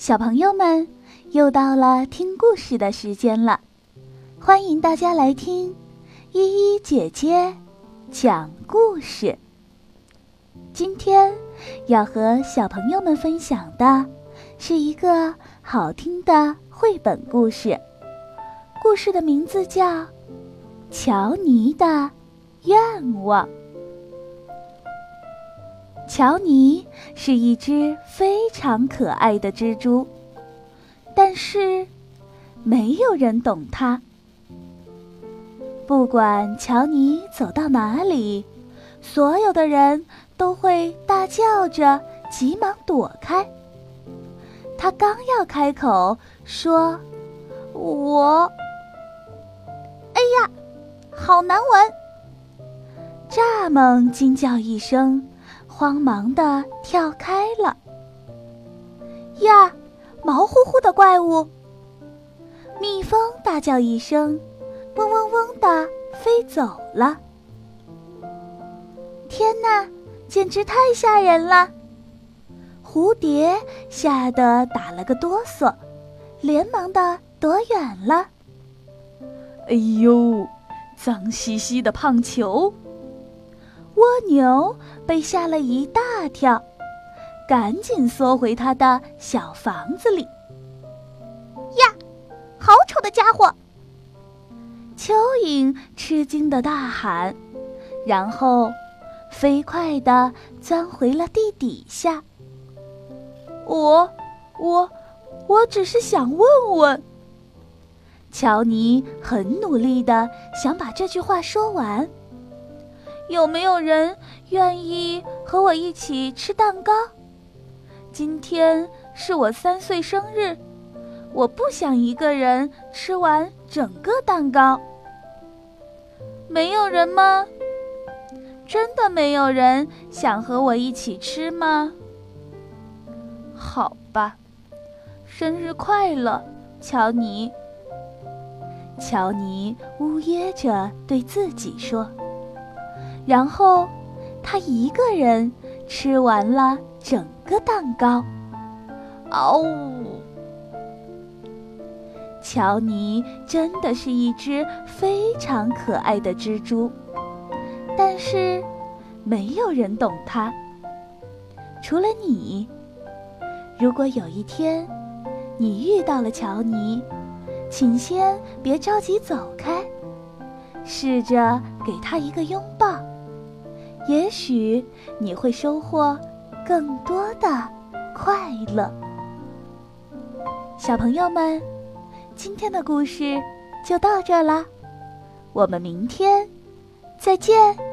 小朋友们，又到了听故事的时间了，欢迎大家来听依依姐姐讲故事。今天要和小朋友们分享的是一个好听的绘本故事，故事的名字叫《乔尼的愿望》。乔尼是一只非常可爱的蜘蛛，但是没有人懂它。不管乔尼走到哪里，所有的人都会大叫着，急忙躲开。他刚要开口说：“我……哎呀，好难闻！”蚱蜢惊叫一声。慌忙的跳开了。呀，毛乎乎的怪物！蜜蜂大叫一声，嗡嗡嗡的飞走了。天哪，简直太吓人了！蝴蝶吓得打了个哆嗦，连忙的躲远了。哎呦，脏兮兮的胖球！蜗牛被吓了一大跳，赶紧缩回它的小房子里。呀，好丑的家伙！蚯蚓吃惊的大喊，然后飞快地钻回了地底下。我，我，我只是想问问。乔尼很努力地想把这句话说完。有没有人愿意和我一起吃蛋糕？今天是我三岁生日，我不想一个人吃完整个蛋糕。没有人吗？真的没有人想和我一起吃吗？好吧，生日快乐，乔尼。乔尼呜咽着对自己说。然后，他一个人吃完了整个蛋糕。嗷！乔尼真的是一只非常可爱的蜘蛛，但是没有人懂它，除了你。如果有一天你遇到了乔尼，请先别着急走开，试着给他一个拥抱。也许你会收获更多的快乐。小朋友们，今天的故事就到这了，我们明天再见。